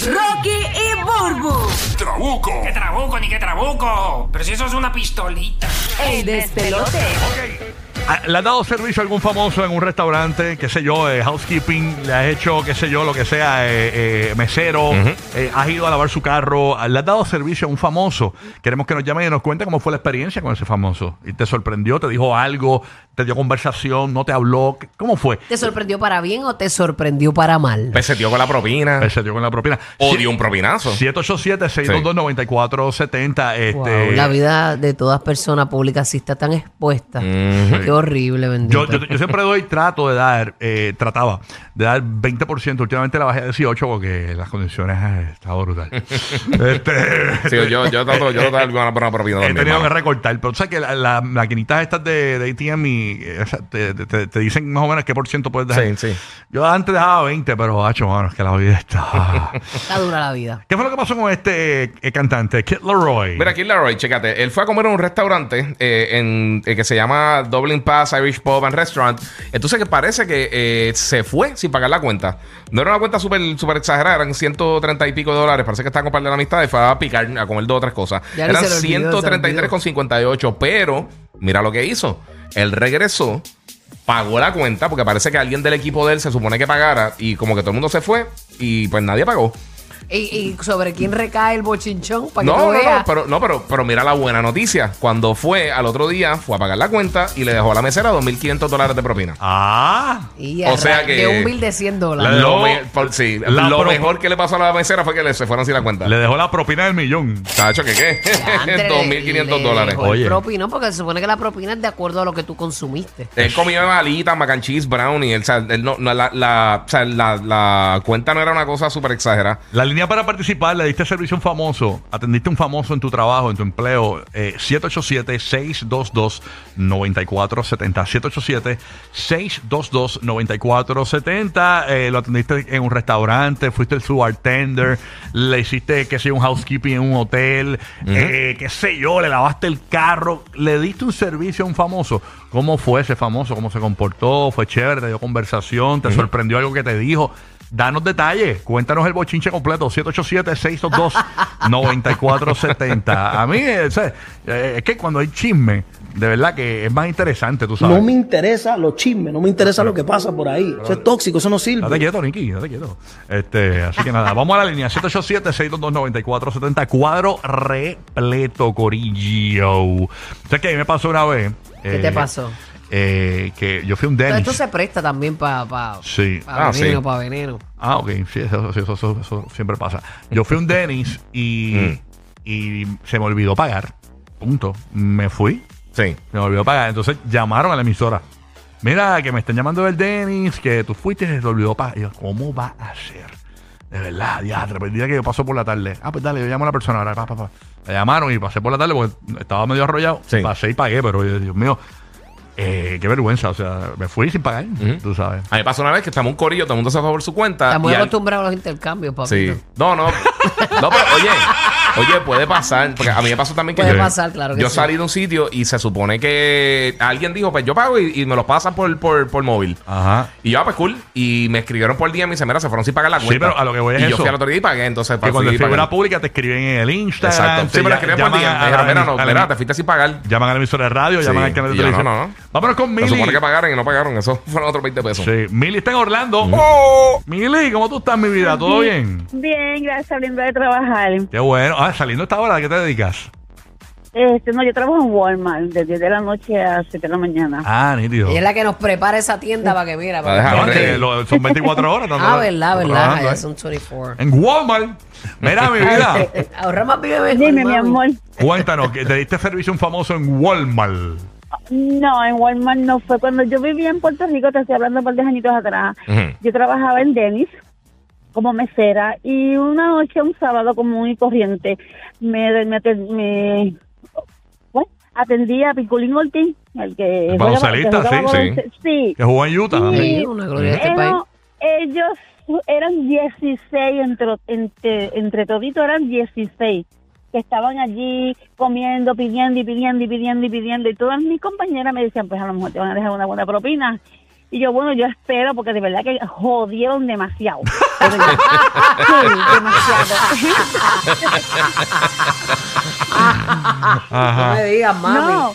Rocky y Burbu, ¡Trabuco! ¡Qué trabuco, ni qué trabuco! Pero si eso es una pistolita. el despelote. ¿Le has dado servicio a algún famoso en un restaurante? ¿Qué sé yo? eh, housekeeping. ¿Le has hecho, qué sé yo, lo que sea, eh, eh, mesero? eh, ¿Has ido a lavar su carro? ¿Le has dado servicio a un famoso? Queremos que nos llame y nos cuente cómo fue la experiencia con ese famoso. ¿Y te sorprendió? ¿Te dijo algo? ¿Te dio conversación? ¿No te habló? ¿Qué- ¿Cómo fue? ¿Te sorprendió para bien o te sorprendió para mal? Peseteó con la propina. Dio con la propina. O dio un propinazo. 787-622-9470. Este, Wow, la vida de todas personas públicas sí está tan expuesta. Horrible, bendito. Yo, yo, yo siempre doy, trato de dar, eh, trataba de dar 20%. Últimamente la bajé a 18 porque las condiciones eh, estaba brutal. este, Sí, yo, yo trato, yo trato de dar alguna buena propina He también. tenido que recortar, pero tú sabes que las la, maquinitas estas de, de ATM y, o sea, te, te- te dicen más o menos qué por ciento puedes dejar. Sí, sí. Yo antes dejaba 20, pero hacho, mano, es que la vida está. Está dura la vida. ¿Qué fue lo que pasó con este eh, cantante, Kid Leroy? Mira, aquí Leroy, chécate. Él fue a comer en un restaurante eh, en, eh, que se llama Dublin Pass Irish Pub and Restaurant. Entonces, que parece que eh, se fue sin pagar la cuenta. No era una cuenta súper súper exagerada, eran 130 y pico de dólares. Parece que estaba con par de la amistad y fue a picar, a comer dos o tres cosas. Ya eran se le olvidó, se le olvidó. 133,58. Pero, mira lo que hizo. Él regresó, pagó la cuenta, porque parece que alguien del equipo de él se supone que pagara. Y como que todo el mundo se fue y pues nadie pagó. ¿Y, y sobre quién recae el bochinchón? Para que No, tú no, veas. no, pero, no pero, pero mira la buena noticia. Cuando fue al otro día, fue a pagar la cuenta y le dejó a la mesera 2.500 dólares de propina. Ah, Y o sea que- De un bill de 100 La dólares. Lo, me- por- sí, la lo pro- mejor que le pasó a la mesera fue que le, se fueron sin la cuenta. le dejó la propina del millón. Tacho, ¿qué qué? Diantre, 2.500 le dólares. Oye. propino, porque se supone que la propina es de acuerdo a lo que tú consumiste. Él comía alitas, mac and cheese, brownie. Él, o sea, él no, no, la, la, o sea, la, la cuenta no era una cosa súper exagerada. La línea para participar, le diste servicio a un famoso, atendiste a un famoso en tu trabajo, en tu empleo, eh, 787-622-9470. 787-622-9470. Eh, lo atendiste en un restaurante, fuiste su bartender, le hiciste, qué sé yo, un housekeeping en un hotel, eh, qué sé yo, le lavaste el carro, le diste un servicio a un famoso. ¿Cómo fue ese famoso? ¿Cómo se comportó? ¿Fue chévere? ¿Te dio conversación? ¿Te sorprendió algo que te dijo? Danos detalles, cuéntanos el bochinche completo, 787-622-9470. A mí, eh, eh, es que cuando hay chisme, de verdad que es más interesante, tú sabes. No me interesa los chismes, no me interesa lo que pasa por ahí. Eso es tóxico, eso no Date sirve. quieto, Nicky, date quieto. Este, así que nada, vamos a la línea 787-622-9470. Cuadro repleto, Corillo. ¿Sabes qué? A mí me pasó una vez. ¿Qué te pasó? Eh, que yo fui un Pero Dennis. esto se presta también para pa, Sí. pa Ah, veneno, sí. para veneno. Ah, ok, sí, eso, sí, eso- eso- eso siempre pasa. Yo fui un Dennis y, y se me olvidó pagar. Punto. Me fui, Sí. se me olvidó pagar. Entonces llamaron a la emisora. Mira, que me están llamando del Dennis, que tú fuiste y se te olvidó pagar. Y yo, ¿cómo va a ser? De verdad, ya, día que yo paso por la tarde. Ah, pues dale, yo llamo a la persona ahora. Pa, pa, pa. Me llamaron y pasé por la tarde porque estaba medio arrollado. Sí. Pasé y pagué, pero Dios mío, eh, qué vergüenza. O sea, me fui sin pagar, tú sabes. A mí me pasó una vez que estamos un corillo, todo el mundo se fue por su cuenta. Estamos y al- acostumbrados a los intercambios, papito. Sí. No, no. No, pero oye. Oye, puede pasar, porque a mí me pasó también que Puede yo, pasar, claro que yo sí. salí de un sitio y se supone que alguien dijo, pues yo pago y, y me los pasan por, por, por móvil. Ajá. Y yo, ah, pues cool. Y me escribieron por día y me dicen, mira, se fueron sin pagar la Sí, cuenta. pero a lo que voy es y yo eso. fui al otro día y pagué, entonces Que cuando fui es y pagué. figura pública te escriben en el Instagram. Exacto. te Sí, pero lla- escribieron por llaman día. a- Me a dijeron, la- mira, no, a la- mira, te fuiste sin pagar. Llaman a la emisora de radio, Sí, llaman al canal de y yo, televisión. no, no, no. Vámonos con Se Mili. supone que pagaron y no pagaron. Eso fueron otros 20 pesos. Sí, Mili está en Orlando. Mili, ¿cómo tú estás, mi vida? ¿Todo bien? Bien, gracias, saliendo de trabajar. Qué bueno. Ah, saliendo esta hora, ¿a qué te dedicas? Este, no, yo trabajo en Walmart de 10 de la noche a 7 de la mañana. Ah, nítido. Ella es la que nos prepara esa tienda para que mira. Para que- lo- son 24 horas. tanto- Ah, verdad, verdad. trabajando, ¿eh? son 24. En Walmart. Mira, mi vida. Ahorra más vive mejor, Dime, mi mami. amor. Cuéntanos, que te diste servicio a un famoso en Walmart. No, en Walmart no fue. Cuando yo vivía en Puerto Rico, te estoy hablando por 10 añitos atrás, Ujú. yo trabajaba en Dennis como mesera y una noche, un sábado común y corriente, me, me, me- bueno, atendí a Piculín Ortiz, el que baloncelista, sí, balonce- sí. Que jugó en Utah. Sí. también. Sí, una gloria de este país. Ellos eran 16, entre, entre, entre toditos eran 16, que estaban allí comiendo, pidiendo y pidiendo y pidiendo y pidiendo. Y todas mis compañeras me decían, pues a lo mejor te van a dejar una buena propina. Y yo, bueno, yo espero, porque de verdad que jodieron demasiado. Pero yo- sí, demasiado. No me digas, mami. No,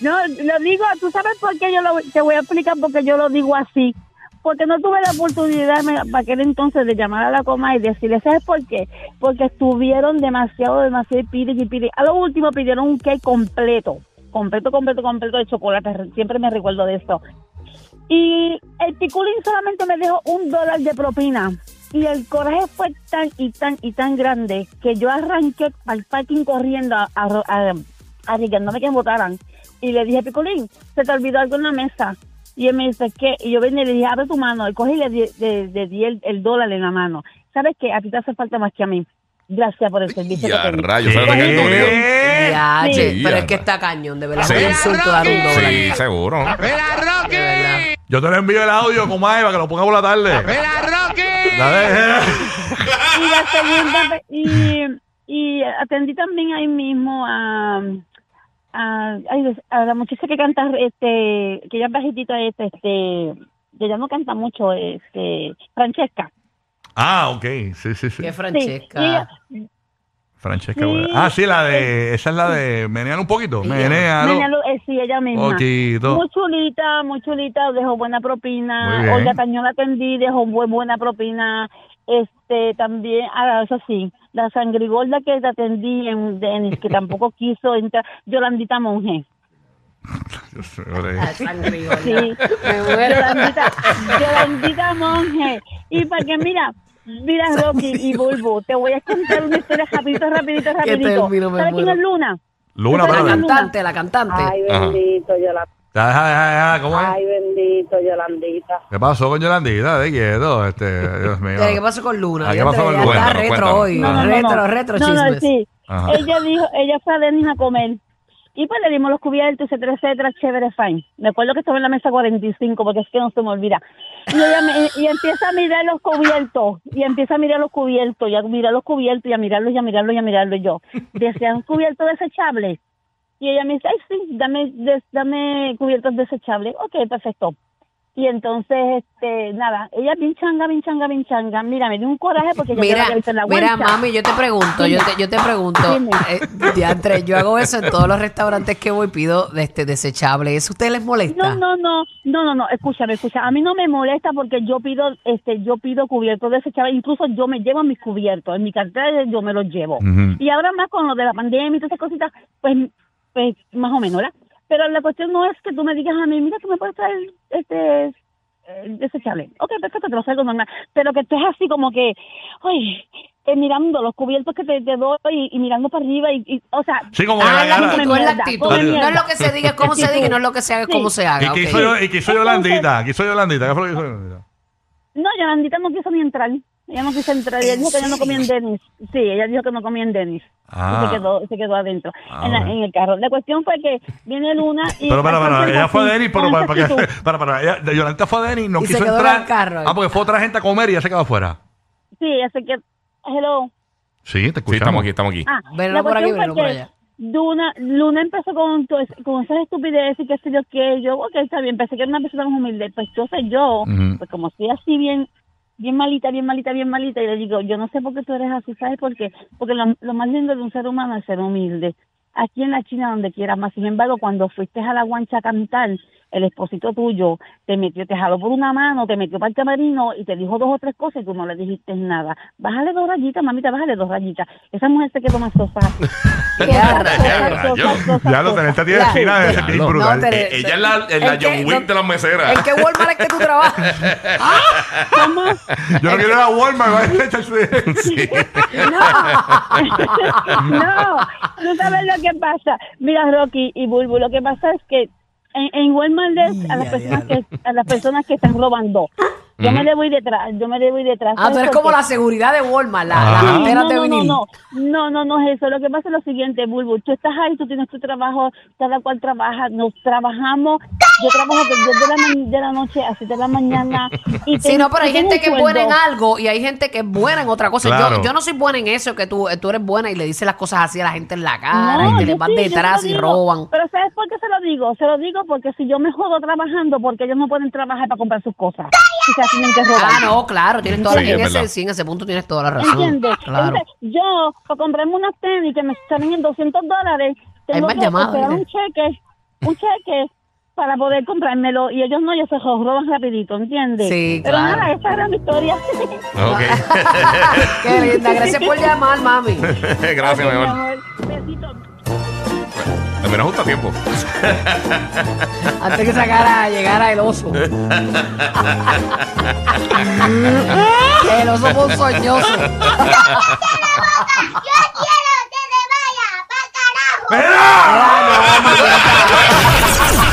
no, lo digo, tú sabes por qué yo lo, te voy a explicar porque yo lo digo así. Porque no tuve la oportunidad me- para aquel entonces de llamar a la coma y decirle, ¿sabes por qué? Porque estuvieron demasiado, demasiado pide y pide. A lo último pidieron un cake completo, completo, completo, completo de chocolate. Siempre me recuerdo de eso. Y el piculín solamente me dejó un dólar de propina. Y el coraje fue tan y tan y tan grande que yo arranqué al parking corriendo a, a, a- arriesgándome que me votaran. Y le dije, Piculín, se te olvidó algo en la mesa. Y él me dice, ¿qué? Y yo vine y le dije, abre tu mano. Y cogí y le di, le- le di el, el dólar en la mano. ¿Sabes qué? A ti te hace falta más que a mí. Gracias por el servicio Ya, que rayos. ¿sabes. Ya, Sí. che, pero es que está cañón, de verdad. Sí. Es un insulto dar un dólar. Sí, seguro. De verdad. Yo te lo envío el audio con Mae para que lo ponga por la tarde. Dale. y la segunda y, y atendí también ahí mismo a, a, a la muchacha que canta este que ella es bajitita este este que ella no canta mucho este Francesca Ah, ok. Sí, sí, sí. Qué sí, Francesca. y ella- Francesca. Sí. bueno. Ah, sí, la de. Esa es la de. Menean un poquito. Menealo. Meñalo, eh, sí, ella misma. Poquito. Muy chulita, muy chulita, dejó buena Muy propina. Olga Tañón la atendí, dejó bu- buena propina. Este, también, ah, eso sí, la sangrigorda que te atendí en Denis, que tampoco quiso entrar, Yolandita Monge. Sangre, gorda. Sí, Me muero. Yolandita, Yolandita Monge. Y para que, mira, mira, Rocky y Bulbo, te voy a contar una historia rapidito, rapidito, rapidito. ¿Sabes quién es Luna? Luna, ¿Tú La cantante, la cantante. Ay, Ajá. bendito, Yolanda. Deja, deja, deja, ¿Cómo es? Ay, bendito, Yolandita. ¿Qué pasó con Yolandita? De quieto. Este, Dios mío. ¿Qué pasó con Luna? Ah, ¿qué Ya pasó con ya Luna? Está retro hoy. No, no, retro, retro chismes. sí. Ella dijo, ella fue a Denis a comer. Y pues le dimos los cubiertos, etcétera, etcétera, chévere, fine. Me acuerdo que estaba en la mesa 45, porque es que no se me olvida. Y ella me- empieza a mirar los cubiertos, y empieza a mirar los cubiertos, y a mirar los cubiertos, y a mirarlos, y a mirarlos, y a mirarlos. Y yo, ¿desean cubiertos desechables? Y ella me dice, ay, sí, dame, dame cubiertos desechables. Ok, perfecto. Y entonces, este, nada, ella bien changa, bien changa, bien changa. Mira, me dio un coraje porque ella Mira, que en la mira, vuelta. mami, yo te pregunto, yo te, yo te pregunto, eh, diantre, yo hago eso en todos los restaurantes que voy, pido de este desechable. ¿Eso a ustedes les molesta? No, no, no, no, no, no, escúchame, escúchame. A mí no me molesta porque yo pido, este, yo pido cubiertos desechables. Incluso yo me llevo mis cubiertos. En mi cartera yo me los llevo. Y ahora más con lo de la pandemia y todas esas cositas, pues, pues más o menos, ¿verdad? Pero la cuestión no es que tú me digas a mí, mira que me puedes traer este eh, desechable. Ok, perfecto, te lo traigo normal. Pero que estés así como que, ay, eh, mirando los cubiertos que te, te doy y, y mirando para arriba y, y, o sea, Sí, como Ah, que la la- actitud. No es lo que se diga, es cómo se diga, y no es lo que se haga, es Sí. cómo se ¿Y haga. qué ok. hizo, yo- y qué hizo Yolandita? ¿Qué hizo Yolandita? ¿Qué fue lo que hizo Yolandita? No, Yolandita no quiso ni entrar. Ella no quiso entrar. Ella dijo que ella no comía en Denis. Sí, ella dijo que no comía en Denis. Ah. Y se quedó, se quedó adentro, Ah, en, la- en el carro. La cuestión fue que viene Luna y... Pero, pero, pero, ella fue a Denis, pero, para, para, que- para, para, ella, de Yolandita fue a Denis, no Y se quiso quedó en entrar. el carro. Ah, porque fue otra gente a comer y ella se quedó afuera. Sí, ella se quedó... Hello. Sí, te Sí, escuchamos. estamos aquí, estamos aquí. Ah, la por aquí, por que allá. Luna, Luna empezó con, con esas estupideces y qué sé yo qué. Yo, ok, está bien, pensé que era una persona más humilde. Pues entonces yo, Ujú. pues como estoy así bien bien malita, bien malita, bien malita, y le digo, yo no sé por qué tú eres así, ¿sabes por qué? Porque lo, lo más lindo de un ser humano es ser humilde. Aquí en la China, donde quieras más. Sin embargo, cuando fuiste a la guancha a cantar, el esposito tuyo te metió, te jaló por una mano, te metió para el camerino y te dijo dos o tres cosas y tú no le dijiste nada. Bájale dos rayitas, mamita, bájale dos rayitas. Esa mujer se quedó más sosa. Ya, lo tenés, esta de ser Ya, bien no. brutal. No, te- Eh, ella es la, es la ¿En qué- John Wick no- de las meseras. ¿En qué Walmart es que tú trabajas? ¿Cómo? Yo no quiero ir a Walmart, vaya a echarse- Sí. no, no sabes lo que pasa. Mira, Rocky y Bulbu, lo que pasa es que en, en Walmart es a las personas que a las personas que están robando. Yo me debo ir detrás, yo me debo ir detrás. Ah, tú ¿Sabes eres como la seguridad de Walmart, la, Ah. no, de no, no, vinil. no, no, no, no es eso. Lo que pasa es lo siguiente, Bulbu. Tú estás ahí, tú tienes tu trabajo, cada cual trabaja, nos trabajamos. Yo trabajo de 10 de la, de la noche a 7 de la mañana. Y Sí, no, pero hay gente que es buena en algo y hay gente que es buena en otra cosa. Claro. Yo, yo no soy buena en eso, que tú, tú eres buena y le dices las cosas así a la gente en la cara y te les van sí, detrás y roban. Pero ¿sabes por qué se lo digo? Se lo digo porque si yo me jodo trabajando, porque ellos no pueden trabajar para comprar sus cosas. Y se tienen que robar. Ah, no, claro, tienes toda Sí, en, es ese, sí, en ese punto tienes toda la razón. ¿Entiendes? Claro. Entonces, yo, para comprarme unas tenis que me salen en 200 dólares, tengo que esperar dile. un cheque, un cheque para poder comprármelo. Y ellos no, ellos se roban rapidito, ¿entiendes? Sí, Pero claro. nada, esa era mi historia. Ok. Qué linda, gracias por llamar, mami. Gracias, mi amor. amor. Besitos. También nos gusta tiempo. Antes que sacara, llegara el oso. el oso ponzoñoso.